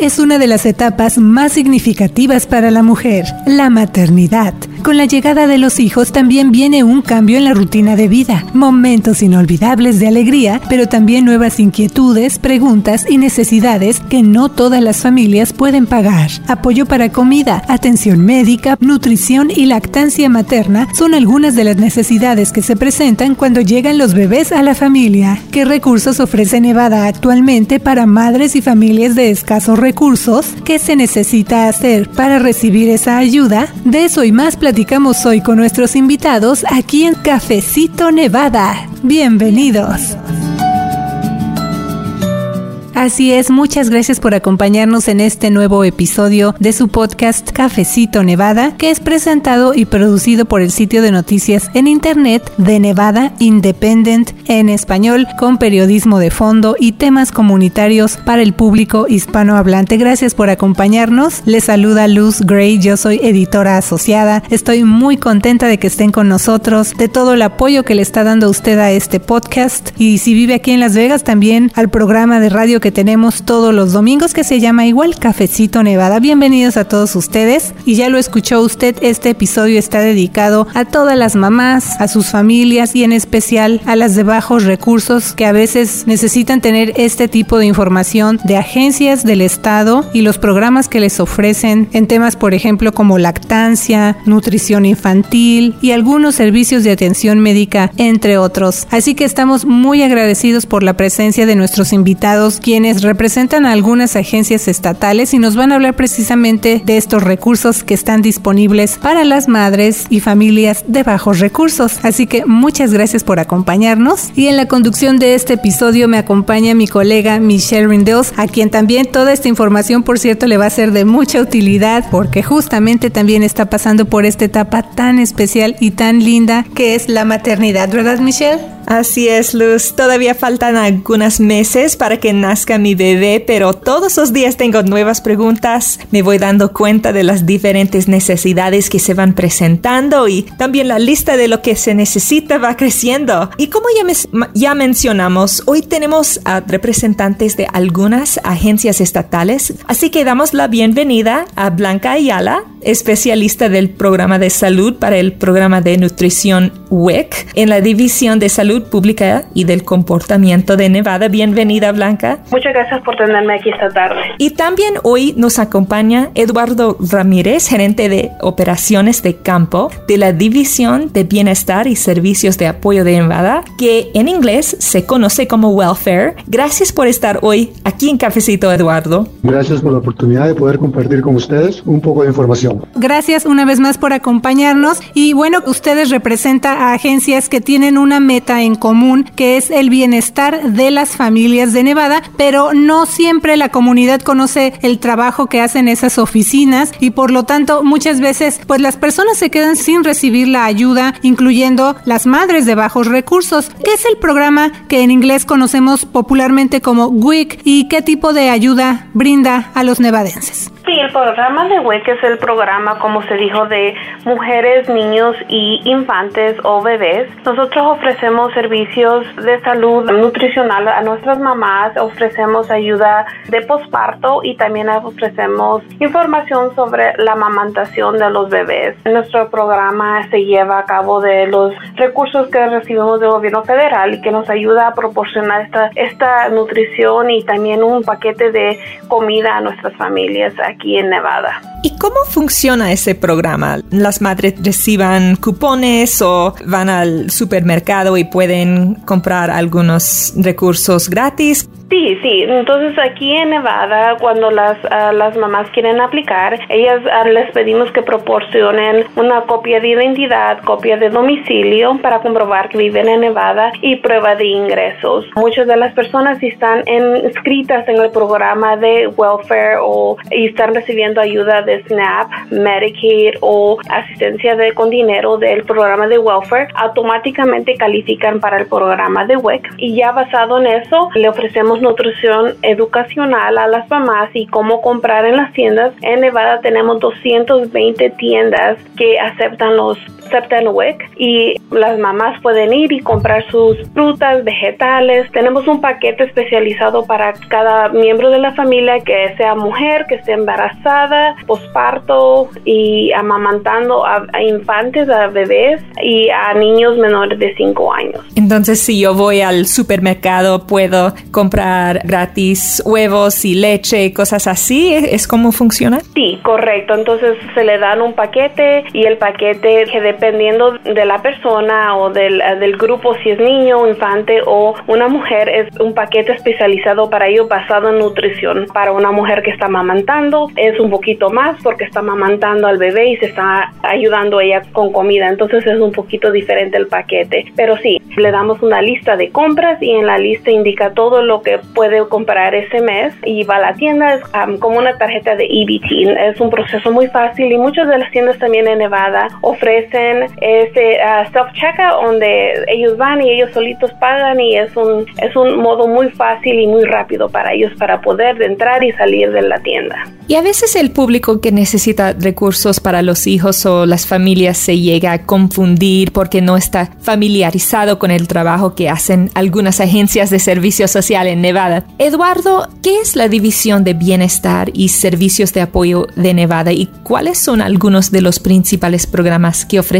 es una de las etapas más significativas para la mujer, la maternidad. Con la llegada de los hijos también viene un cambio en la rutina de vida, momentos inolvidables de alegría, pero también nuevas inquietudes, preguntas y necesidades que no todas las familias pueden pagar. Apoyo para comida, atención médica, nutrición y lactancia materna son algunas de las necesidades que se presentan cuando llegan los bebés a la familia. ¿Qué recursos ofrece Nevada actualmente para madres y familias de escasos recursos? ¿Qué se necesita hacer para recibir esa ayuda? De eso y más platicamos hoy con nuestros invitados aquí en Cafecito Nevada. Bienvenidos. Así es, muchas gracias por acompañarnos en este nuevo episodio de su podcast Cafecito Nevada, que es presentado y producido por el sitio de noticias en Internet de Nevada Independent en español, con periodismo de fondo y temas comunitarios para el público hispanohablante. Gracias por acompañarnos. Les saluda Luz Gray, yo soy editora asociada. Estoy muy contenta de que estén con nosotros, de todo el apoyo que le está dando usted a este podcast y si vive aquí en Las Vegas también al programa de radio que tenemos todos los domingos que se llama igual Cafecito Nevada. Bienvenidos a todos ustedes. Y ya lo escuchó usted, este episodio está dedicado a todas las mamás, a sus familias y en especial a las de bajos recursos que a veces necesitan tener este tipo de información de agencias del Estado y los programas que les ofrecen en temas, por ejemplo, como lactancia, nutrición infantil y algunos servicios de atención médica, entre otros. Así que estamos muy agradecidos por la presencia de nuestros invitados, quienes representan a algunas agencias estatales y nos van a hablar precisamente de estos recursos que están disponibles para las madres y familias de bajos recursos. Así que muchas gracias por acompañarnos y en la conducción de este episodio me acompaña mi colega Michelle Rindels, a quien también toda esta información, por cierto, le va a ser de mucha utilidad porque justamente también está pasando por esta etapa tan especial y tan linda que es la maternidad, ¿verdad Michelle? Así es, Luz. Todavía faltan algunos meses para que nazca mi bebé, pero todos los días tengo nuevas preguntas. Me voy dando cuenta de las diferentes necesidades que se van presentando y también la lista de lo que se necesita va creciendo. Y como ya, ya mencionamos, hoy tenemos a representantes de algunas agencias estatales, así que damos la bienvenida a Blanca Ayala, especialista del programa de salud para el programa de nutrición WIC en la División de Salud Pública y del Comportamiento de Nevada. Bienvenida, Blanca. Muchas gracias por tenerme aquí esta tarde. Y también hoy nos acompaña Eduardo Ramírez, gerente de operaciones de campo de la División de Bienestar y Servicios de Apoyo de Nevada, que en inglés se conoce como Welfare. Gracias por estar hoy aquí en Cafecito, Eduardo. Gracias por la oportunidad de poder compartir con ustedes un poco de información. Gracias una vez más por acompañarnos. Y bueno, ustedes representan agencias que tienen una meta en común, que es el bienestar de las familias de Nevada, pero no siempre la comunidad conoce el trabajo que hacen esas oficinas y por lo tanto muchas veces pues las personas se quedan sin recibir la ayuda, incluyendo las madres de bajos recursos. ¿Qué es el programa que en inglés conocemos popularmente como WIC y qué tipo de ayuda brinda a los nevadenses? Sí, el programa de WIC es el programa, como se dijo, de mujeres, niños y infantes o bebés. Nosotros ofrecemos servicios de salud nutricional a nuestras mamás, ofrecemos ayuda de posparto y también ofrecemos información sobre la amamantación de los bebés. Nuestro programa se lleva a cabo de los recursos que recibimos del gobierno federal y que nos ayuda a proporcionar esta, esta nutrición y también un paquete de comida a nuestras familias aquí en Nevada. ¿Y cómo funciona ese programa? ¿Las madres reciban cupones o van al supermercado y pueden comprar algunos recursos gratis? Sí, sí. Entonces aquí en Nevada, cuando las, ah, las mamás quieren aplicar, ellas ah, les pedimos que proporcionen una copia de identidad, copia de domicilio para comprobar que viven en Nevada y prueba de ingresos. Muchas de las personas están inscritas en el programa de welfare o están recibiendo ayuda de SNAP, Medicaid o asistencia de, con dinero del programa de welfare, automáticamente califican para el programa de WIC y ya basado en eso le ofrecemos nutrición educacional a las mamás y cómo comprar en las tiendas. En Nevada tenemos 220 tiendas que aceptan los Septenwick y las mamás pueden ir y comprar sus frutas, vegetales. Tenemos un paquete especializado para cada miembro de la familia que sea mujer, que esté embarazada, posparto y amamantando a, infantes, a bebés y a niños menores de 5 años. Entonces, si yo voy al supermercado, puedo comprar gratis huevos y leche y cosas así. ¿Es como funciona? Sí, correcto. Entonces se le dan un paquete y el paquete que dependiendo de la persona o del, del grupo, si es niño, infante o una mujer, es un paquete especializado para ello basado en nutrición. Para una mujer que está amamantando es un poquito más porque está amamantando al bebé y se está ayudando ella con comida. Entonces es un poquito diferente el paquete. Pero sí, le damos una lista de compras y en la lista indica todo lo que puede comprar ese mes y va a la tienda. Es como una tarjeta de EBT. Es un proceso muy fácil y muchas de las tiendas también en Nevada ofrecen este uh, self-checkout donde ellos van y ellos solitos pagan y es un, es un modo muy fácil y muy rápido para ellos para poder entrar y salir de la tienda. Y a veces el público que necesita recursos para los hijos o las familias se llega a confundir porque no está familiarizado con el trabajo que hacen algunas agencias de servicio social en Nevada. Eduardo, ¿qué es la División de Bienestar y Servicios de Apoyo de Nevada y cuáles son algunos de los principales programas que ofrece?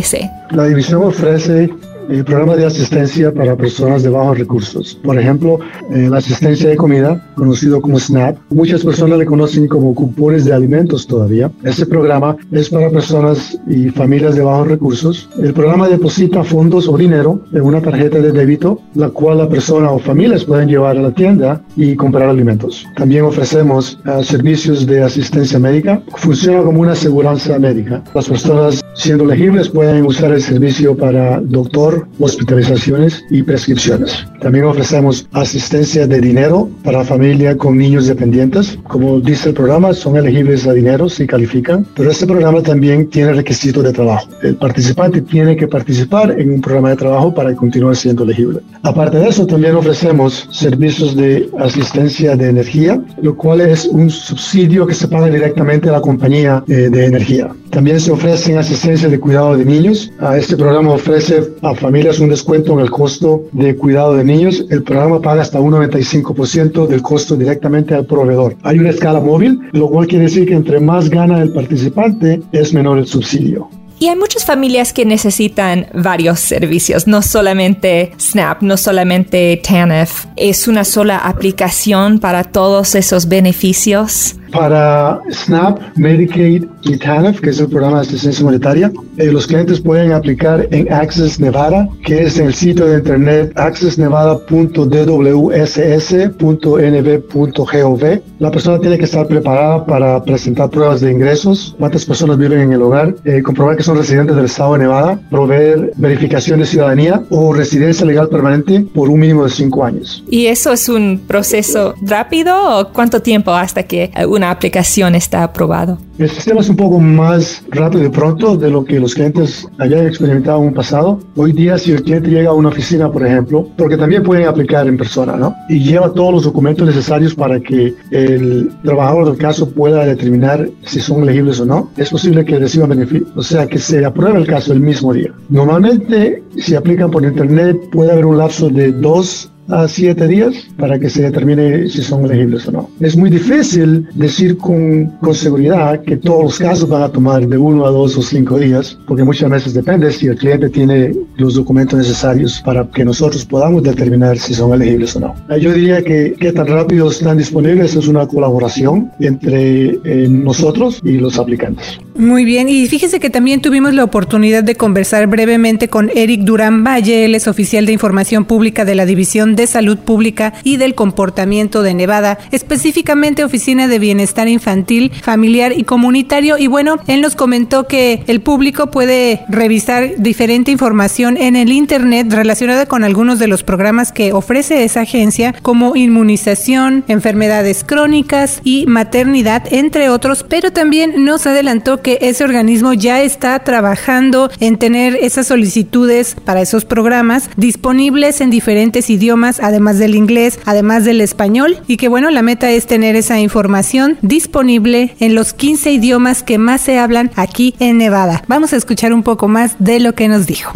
La división ofrece el programa de asistencia para personas de bajos recursos. Por ejemplo, eh, la asistencia de comida, conocido como SNAP. Muchas personas le conocen como cupones de alimentos todavía. Ese programa es para personas y familias de bajos recursos. El programa deposita fondos o dinero en una tarjeta de débito, la cual la persona o familias pueden llevar a la tienda y comprar alimentos. También ofrecemos uh, servicios de asistencia médica. Funciona como una aseguranza médica. Las personas siendo elegibles pueden usar el servicio para doctor, hospitalizaciones y prescripciones. También ofrecemos asistencia de dinero para familia con niños dependientes. Como dice el programa, son elegibles a dinero si califican, pero este programa también tiene requisitos de trabajo. El participante tiene que participar en un programa de trabajo para continuar siendo elegible. Aparte de eso, también ofrecemos servicios de asistencia de energía, lo cual es un subsidio que se paga directamente a la compañía eh, de energía. También se ofrecen asistencia de cuidado de niños. Este programa ofrece a familias un descuento en el costo de cuidado de niños. El programa paga hasta un 95% del costo directamente al proveedor. Hay una escala móvil, lo cual quiere decir que entre más gana el participante, es menor el subsidio. Y hay muchas familias que necesitan varios servicios, no solamente SNAP, no solamente TANF. Es una sola aplicación para todos esos beneficios para SNAP, Medicaid y TANF, que es el programa de asistencia monetaria. Eh, los clientes pueden aplicar en Access Nevada, que es en el sitio de internet accessnevada.dwss.nb.gov. La persona tiene que estar preparada para presentar pruebas de ingresos, cuántas personas viven en el hogar, eh, comprobar que son residentes del estado de Nevada, proveer verificación de ciudadanía o residencia legal permanente por un mínimo de cinco años. ¿Y eso es un proceso rápido o cuánto tiempo hasta que una aplicación está aprobado? El sistema es un poco más rápido y pronto de lo que los clientes habían experimentado en un pasado. Hoy día, si el cliente llega a una oficina, por ejemplo, porque también pueden aplicar en persona, ¿no? Y lleva todos los documentos necesarios para que el trabajador del caso pueda determinar si son elegibles o no, es posible que reciban beneficio, o sea, que se apruebe el caso el mismo día. Normalmente, si aplican por internet, puede haber un lapso de dos a siete días para que se determine si son elegibles o no. Es muy difícil decir con, con seguridad que todos los casos van a tomar de uno a dos o cinco días, porque muchas veces depende si el cliente tiene los documentos necesarios para que nosotros podamos determinar si son elegibles o no. Yo diría que qué tan rápido están disponibles es una colaboración entre eh, nosotros y los aplicantes. Muy bien, y fíjese que también tuvimos la oportunidad de conversar brevemente con Eric Durán Valle, él es oficial de información pública de la División de Salud Pública y del Comportamiento de Nevada, específicamente Oficina de Bienestar Infantil, Familiar y Comunitario. Y bueno, él nos comentó que el público puede revisar diferente información en el Internet relacionada con algunos de los programas que ofrece esa agencia, como inmunización, enfermedades crónicas y maternidad, entre otros, pero también nos adelantó que ese organismo ya está trabajando en tener esas solicitudes para esos programas disponibles en diferentes idiomas además del inglés, además del español, y que bueno, la meta es tener esa información disponible en los 15 idiomas que más se hablan aquí en Nevada. Vamos a escuchar un poco más de lo que nos dijo.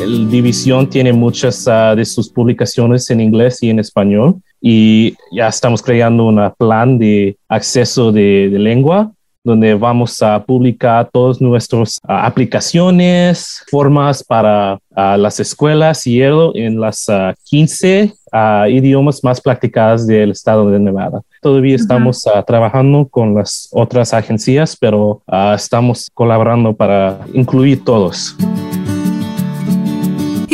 El División tiene muchas ah, de sus publicaciones en inglés y en español y ya estamos creando un plan de acceso de, lengua donde vamos a publicar todas nuestras ah, aplicaciones, formas para ah, las escuelas y en las 15 idiomas más practicadas del estado de Nevada. Todavía estamos trabajando con las otras agencias, pero estamos colaborando para incluir todos.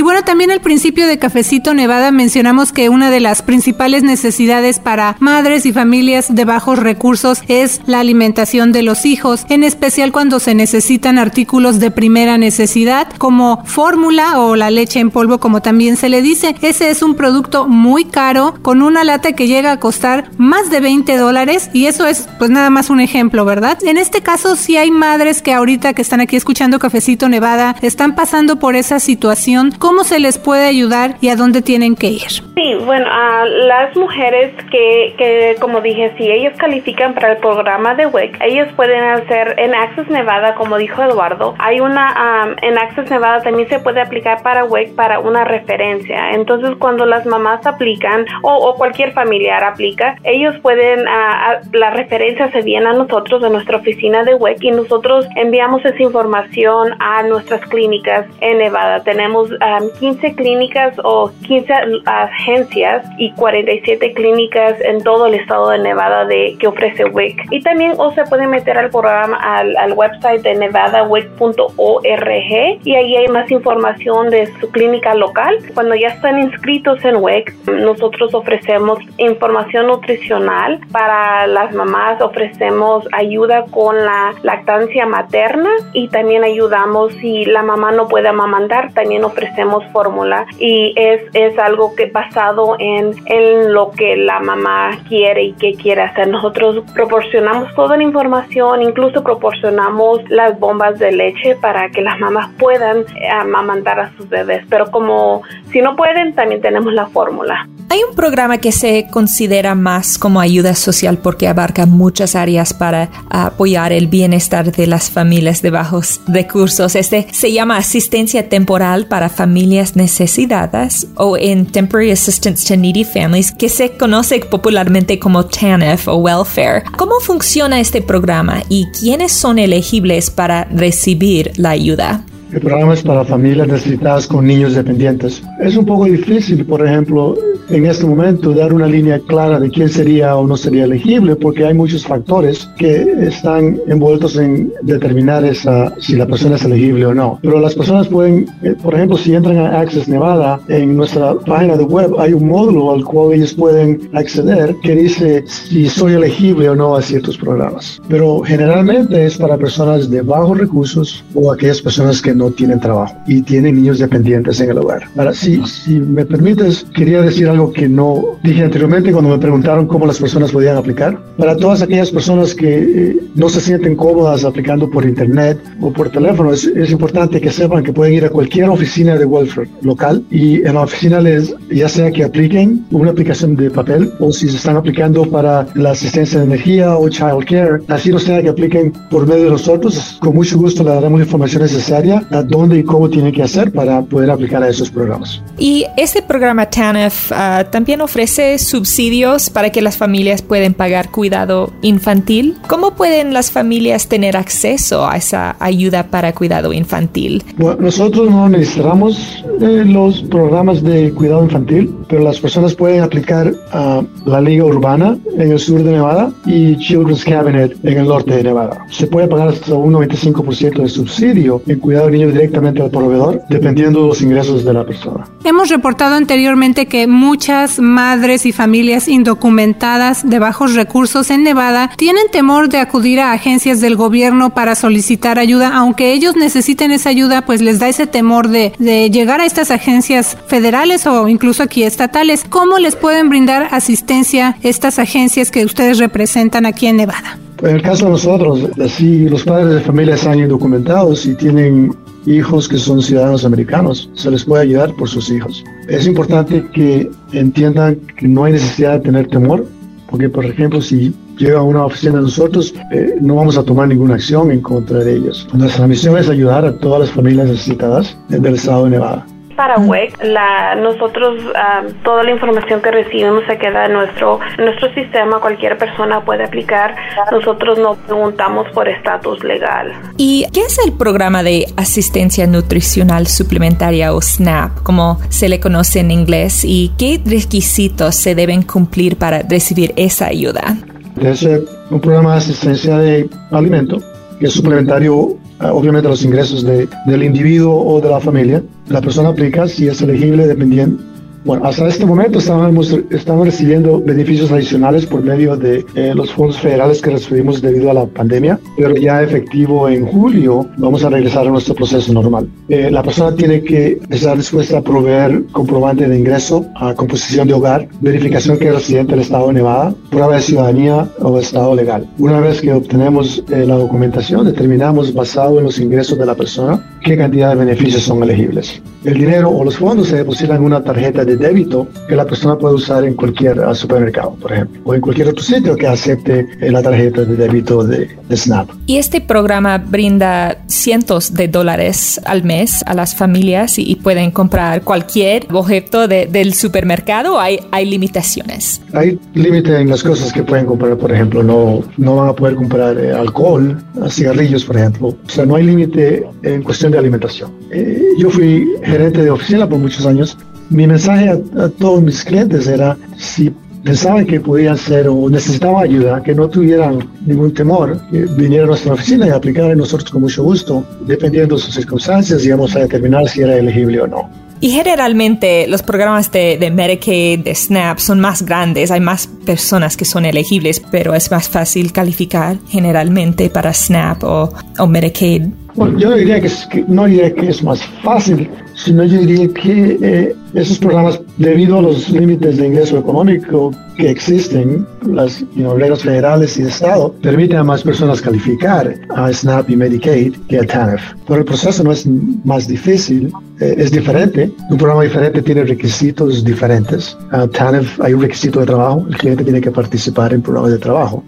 Y bueno, también al principio de Cafecito Nevada mencionamos que una de las principales necesidades para madres y familias de bajos recursos es la alimentación de los hijos, en especial cuando se necesitan artículos de primera necesidad como fórmula o la leche en polvo como también se le dice. Ese es un producto muy caro con una lata que llega a costar más de 20 dólares y eso es pues nada más un ejemplo, ¿verdad? En este caso si hay madres que ahorita que están aquí escuchando Cafecito Nevada están pasando por esa situación ¿Cómo se les puede ayudar y a dónde tienen que ir? Sí, bueno, a las mujeres que, que, como dije, si ellas califican para el programa de WIC, ellas pueden hacer en Access Nevada, como dijo Eduardo, hay una, en Access Nevada también se puede aplicar para WIC para una referencia. Entonces, cuando las mamás aplican o, cualquier familiar aplica, ellos pueden, la referencia se viene a nosotros de nuestra oficina de WIC y nosotros enviamos esa información a nuestras clínicas en Nevada. Tenemos 15 clínicas o 15 agencias y 47 clínicas en todo el estado de Nevada de que ofrece WIC. Y también o se puede meter al programa al, al website de nevadawic.org y ahí hay más información de su clínica local. Cuando ya están inscritos en WIC, nosotros ofrecemos información nutricional para las mamás, ofrecemos ayuda con la lactancia materna y también ayudamos si la mamá no puede amamantar, también ofrecemos fórmula y es, es algo que basado en, en lo que la mamá quiere y que quiere hacer. Nosotros proporcionamos toda la información, incluso proporcionamos las bombas de leche para que las mamás puedan eh, amamantar a sus bebés, pero como si no pueden, también tenemos la fórmula. Hay un programa que se considera más como ayuda social porque abarca muchas áreas para apoyar el bienestar de las familias de bajos recursos. Este se llama asistencia temporal para familias necesitadas o en Temporary Assistance to Needy Families, que se conoce popularmente como TANF o Welfare. ¿Cómo funciona este programa y quiénes son elegibles para recibir la ayuda? El programa es para familias necesitadas con niños dependientes. Es un poco difícil, por ejemplo, en este momento dar una línea clara de quién sería o no sería elegible porque hay muchos factores que están envueltos en determinar esa, si la persona es elegible o no. Pero las personas pueden, eh, por ejemplo, si entran a Access Nevada, en nuestra página de web hay un módulo al cual ellos pueden acceder que dice si soy elegible o no a ciertos programas. Pero generalmente es para personas de bajos recursos o aquellas personas que no tienen trabajo y tienen niños dependientes en el hogar. Ahora, si, si me permites, quería decir algo que no dije anteriormente cuando me preguntaron cómo las personas podían aplicar. Para todas aquellas personas que eh, no se sienten cómodas aplicando por internet o por teléfono, es, importante que sepan que pueden ir a cualquier oficina de welfare local y en la oficina les, ya sea que apliquen una aplicación de papel o si se están aplicando para la asistencia de energía o child care, así no sea que apliquen por medio de nosotros, con mucho gusto le daremos la información necesaria dónde y cómo tienen que hacer para poder aplicar a esos programas. Y este programa TANF uh, también ofrece subsidios para que las familias puedan pagar cuidado infantil. ¿Cómo pueden las familias tener acceso a esa ayuda para cuidado infantil? Bueno, nosotros no necesitamos eh, los programas de cuidado infantil, pero las personas pueden aplicar a la Liga Urbana en el sur de Nevada y Children's Cabinet en el norte de Nevada. Se puede pagar hasta un 95% de subsidio en cuidado de directamente al proveedor, dependiendo de los ingresos de la persona. Hemos reportado anteriormente que muchas madres y familias indocumentadas de bajos recursos en Nevada tienen temor de acudir a agencias del gobierno para solicitar ayuda, aunque ellos necesiten esa ayuda, pues les da ese temor de, de llegar a estas agencias federales o incluso aquí estatales. ¿Cómo les pueden brindar asistencia estas agencias que ustedes representan aquí en Nevada? En el caso de nosotros, si los padres de familia están indocumentados y tienen hijos que son ciudadanos americanos, se les puede ayudar por sus hijos. Es importante que entiendan que no hay necesidad de tener temor, porque por ejemplo si llega a una oficina de nosotros, eh, no vamos a tomar ninguna acción en contra de ellos. Nuestra misión es ayudar a todas las familias necesitadas del estado de Nevada para WEC, la, nosotros ah, toda la información que recibimos se queda en nuestro, nuestro sistema, cualquier persona puede aplicar, nosotros no preguntamos por estatus legal. ¿Y qué es el programa de asistencia nutricional suplementaria o SNAP, como se le conoce en inglés, y qué requisitos se deben cumplir para recibir esa ayuda? Es un programa de asistencia de alimento que es suplementario Ah, obviamente los ingresos de, del individuo o de la familia. La persona aplica si es elegible dependiendo, bueno, hasta este momento estamos, recibiendo beneficios adicionales por medio de eh, los fondos federales que recibimos debido a la pandemia, pero ya efectivo en julio vamos a regresar a nuestro proceso normal. Eh, la persona tiene que estar dispuesta a proveer comprobante de ingreso, a composición de hogar, verificación que es residente del estado de Nevada, prueba de ciudadanía o estado legal. Una vez que obtenemos eh, la documentación, determinamos basado en los ingresos de la persona qué cantidad de beneficios son elegibles. El dinero o los fondos se depositan en una tarjeta de de débito que la persona puede usar en cualquier ah, supermercado, por ejemplo, o en cualquier otro sitio que acepte eh, la tarjeta de débito de, SNAP. Y este programa brinda cientos de dólares al mes a las familias y, pueden comprar cualquier objeto del supermercado. ¿Hay, hay limitaciones? Hay límite en las cosas que pueden comprar, por ejemplo, no, no van a poder comprar eh, alcohol, cigarrillos, por ejemplo. O sea, no hay límite en cuestión de alimentación. Eh, yo fui gerente de oficina por muchos años mi mensaje a, todos mis clientes era, si pensaban que podían ser o necesitaban ayuda, que no tuvieran ningún temor, que vinieran a nuestra oficina y aplicaran nosotros con mucho gusto, dependiendo de sus circunstancias, íbamos a determinar si era elegible o no. Y generalmente los programas de, de, Medicaid, de SNAP, son más grandes, hay más personas que son elegibles, pero es más fácil calificar generalmente para SNAP o, o Medicaid. Bueno, yo diría que, que, no diría que es más fácil, sino yo diría que eh, esos programas, debido a los límites de ingreso económico que existen, las reglas federales y de Estado, permiten a más personas calificar a SNAP y Medicaid que a TANF. Pero el proceso no es más difícil, eh, es diferente. Un programa diferente tiene requisitos diferentes. A TANF hay un requisito de trabajo, el cliente tiene que participar en programas de trabajo.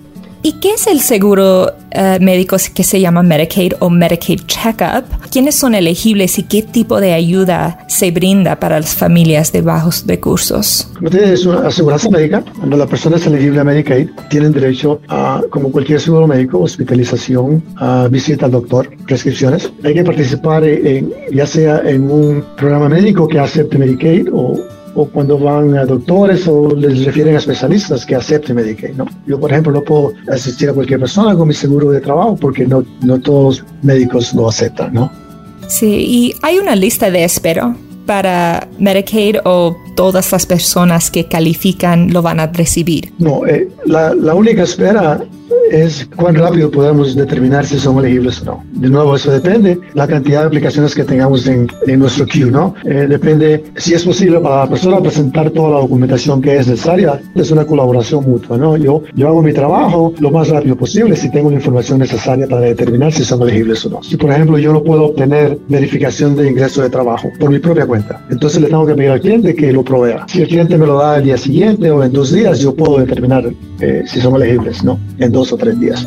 ¿Y qué es el seguro eh, médico que se llama Medicaid o Medicaid Checkup? ¿Quiénes son elegibles y qué tipo de ayuda se brinda para las familias de bajos recursos? Es una aseguranza médica. Cuando la persona es elegible a Medicaid, tienen derecho a, como cualquier seguro médico, hospitalización, a visita al doctor, prescripciones. Hay que participar en, ya sea en un programa médico que acepte Medicaid o o cuando van a doctores o les refieren a especialistas que acepten Medicaid, ¿no? Yo, por ejemplo, no puedo asistir a cualquier persona con mi seguro de trabajo porque no, no todos los médicos lo aceptan, ¿no? Sí, y hay una lista de espera para Medicaid o todas las personas que califican lo van a recibir? No, eh, la, la, única espera es cuán rápido podemos determinar si son elegibles o no. De nuevo, eso depende la cantidad de aplicaciones que tengamos en, en nuestro queue, ¿no? Eh, depende si es posible para la persona presentar toda la documentación que es necesaria. Es una colaboración mutua, ¿no? Yo, yo hago mi trabajo lo más rápido posible si tengo la información necesaria para determinar si son elegibles o no. Si, por ejemplo, yo no puedo obtener verificación de ingreso de trabajo por mi propia cuenta, entonces le tengo que pedir al cliente que lo provea. Si el cliente me lo da el día siguiente o en dos días, yo puedo determinar eh, si son elegibles, ¿no? En dos o tres días.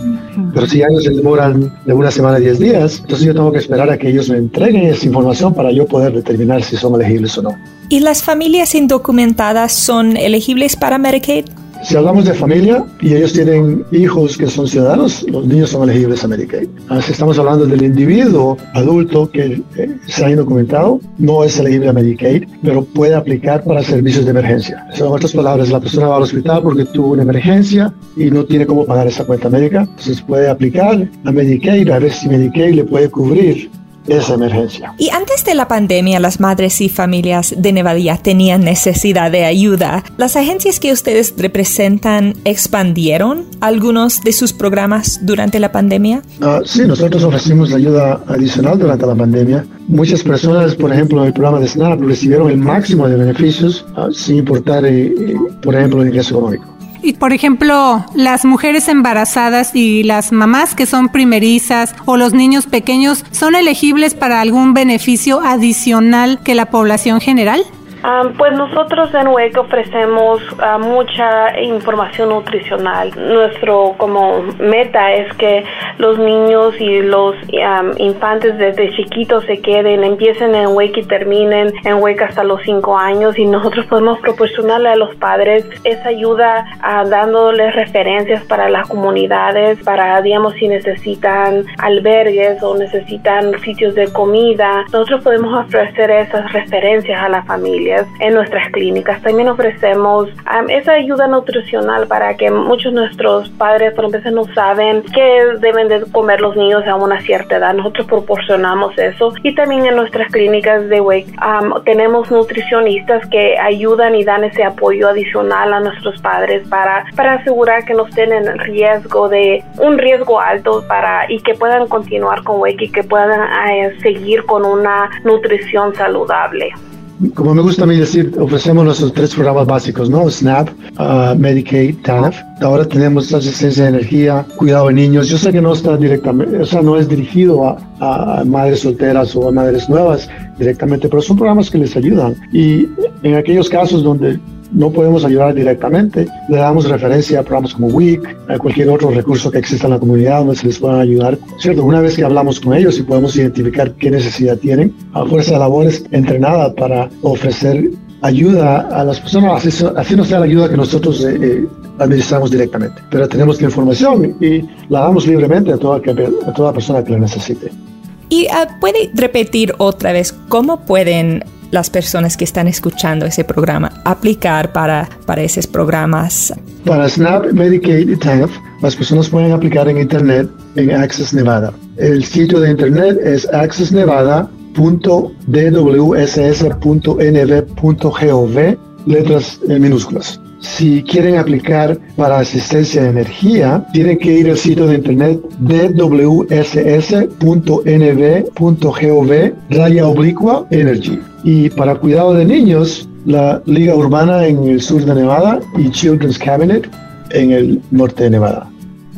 Pero si ellos se demoran de una semana a diez días, entonces yo tengo que esperar a que ellos me entreguen esa información para yo poder determinar si son elegibles o no. ¿Y las familias indocumentadas son elegibles para Medicaid? Si hablamos de familia y ellos tienen hijos que son ciudadanos, los niños son elegibles a Medicaid. Si estamos hablando del individuo adulto que eh, se ha indocumentado, no es elegible a Medicaid, pero puede aplicar para servicios de emergencia. En otras palabras, la persona va al hospital porque tuvo una emergencia y no tiene cómo pagar esa cuenta médica, entonces puede aplicar a Medicaid a ver si Medicaid le puede cubrir esa emergencia. Y antes de la pandemia, las madres y familias de Nevada tenían necesidad de ayuda. ¿Las agencias que ustedes representan expandieron algunos de sus programas durante la pandemia? Uh, sí, nosotros ofrecimos ayuda adicional durante la pandemia. Muchas personas, por ejemplo, en el programa de SNAP recibieron el máximo de beneficios ah, sin importar, eh, eh, por ejemplo, el ingreso económico. Y por ejemplo, las mujeres embarazadas y las mamás que son primerizas o los niños pequeños son elegibles para algún beneficio adicional que la población general? Pues nosotros en WEC ofrecemos ah, mucha información nutricional. Nuestro como meta es que los niños y los infantes desde chiquitos se queden, empiecen en WEC y terminen en WEC hasta los 5 años y nosotros podemos proporcionarle a los padres esa ayuda uh, dándoles referencias para las comunidades, para digamos si necesitan albergues o necesitan sitios de comida. Nosotros podemos ofrecer esas referencias a la familia en nuestras clínicas. También ofrecemos um, esa ayuda nutricional para que muchos de nuestros padres, por ejemplo, no saben qué deben de comer los niños a una cierta edad. Nosotros proporcionamos eso. Y también en nuestras clínicas de Wake um, tenemos nutricionistas que ayudan y dan ese apoyo adicional a nuestros padres para, para asegurar que no estén en riesgo de un riesgo alto para y que puedan continuar con Wake y que puedan eh, seguir con una nutrición saludable como me gusta a mí decir, ofrecemos nuestros tres programas básicos, ¿no? SNAP, uh, Medicaid, TANF. Ahora tenemos asistencia de energía, cuidado de niños. Yo sé que no está directamente, o sea, no es dirigido a, a madres solteras o a madres nuevas directamente, pero son programas que les ayudan. Y en aquellos casos donde no podemos ayudar directamente. Le damos referencia a programas como WIC, a cualquier otro recurso que exista en la comunidad donde se les puedan ayudar. ¿Cierto? Una vez que hablamos con ellos y podemos identificar qué necesidad tienen, a Fuerza de Labores entrenada para ofrecer ayuda a las personas, así, no sea la ayuda que nosotros eh, eh, administramos directamente. Pero tenemos la información y la damos libremente a toda, a persona que la necesite. ¿Y uh, puede repetir otra vez cómo pueden las personas que están escuchando ese programa aplicar para, para esos programas? Para SNAP, Medicaid y TANF, las personas pueden aplicar en Internet en Access Nevada. El sitio de Internet es accessnevada.dwss.nv.gov, letras minúsculas. Si quieren aplicar para asistencia de energía, tienen que ir al sitio de internet dwss.nv.gov raya oblicua energy. Y para cuidado de niños, la Liga Urbana en el sur de Nevada y Children's Cabinet en el norte de Nevada.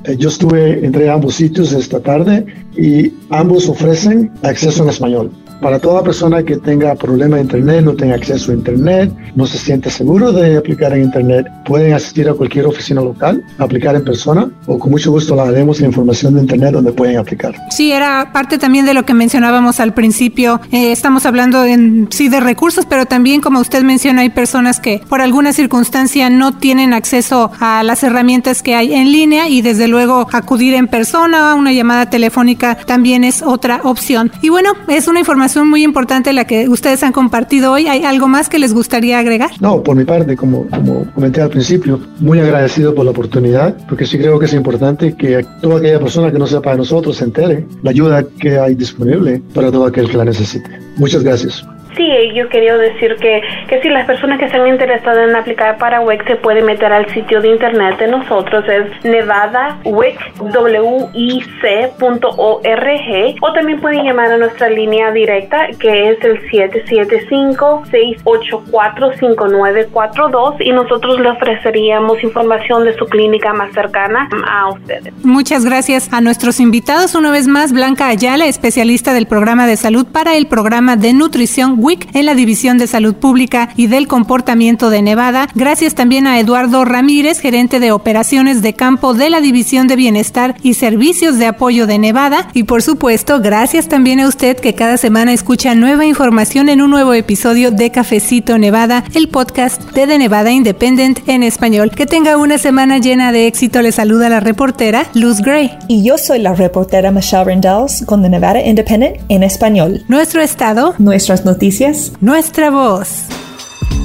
Eh, yo estuve entre ambos sitios esta tarde y ambos ofrecen acceso en español para toda persona que tenga problema de internet, no tenga acceso a internet, no se siente seguro de aplicar en internet, pueden asistir a cualquier oficina local, aplicar en persona o con mucho gusto le daremos la información de internet donde pueden aplicar. Sí, era parte también de lo que mencionábamos al principio. Eh, estamos hablando en sí de recursos, pero también como usted menciona hay personas que por alguna circunstancia no tienen acceso a las herramientas que hay en línea y desde luego acudir en persona una llamada telefónica también es otra opción. Y bueno, es una información muy importante la que ustedes han compartido hoy. ¿Hay algo más que les gustaría agregar? No, por mi parte, como, como comenté al principio, muy agradecido por la oportunidad, porque sí creo que es importante que toda aquella persona que no sepa de nosotros se entere la ayuda que hay disponible para todo aquel que la necesite. Muchas gracias. Sí, yo quería decir que, que si las personas que están interesadas en aplicar para WIC se pueden meter al sitio de internet de nosotros, es nevadawic.org o también pueden llamar a nuestra línea directa que es el 775-684-5942 y nosotros le ofreceríamos información de su clínica más cercana a ustedes. Muchas gracias a nuestros invitados. Una vez más, Blanca Ayala, especialista del programa de salud para el programa de nutrición en la División de Salud Pública y del Comportamiento de Nevada. Gracias también a Eduardo Ramírez, gerente de operaciones de campo de la División de Bienestar y Servicios de Apoyo de Nevada. Y por supuesto, gracias también a usted que cada semana escucha nueva información en un nuevo episodio de Cafecito Nevada, el podcast de The Nevada Independent en español. Que tenga una semana llena de éxito. Le saluda la reportera Luz Gray. Y yo soy la reportera Michelle Rendells con The Nevada Independent en español. Nuestro estado, nuestras noticias nuestra voz.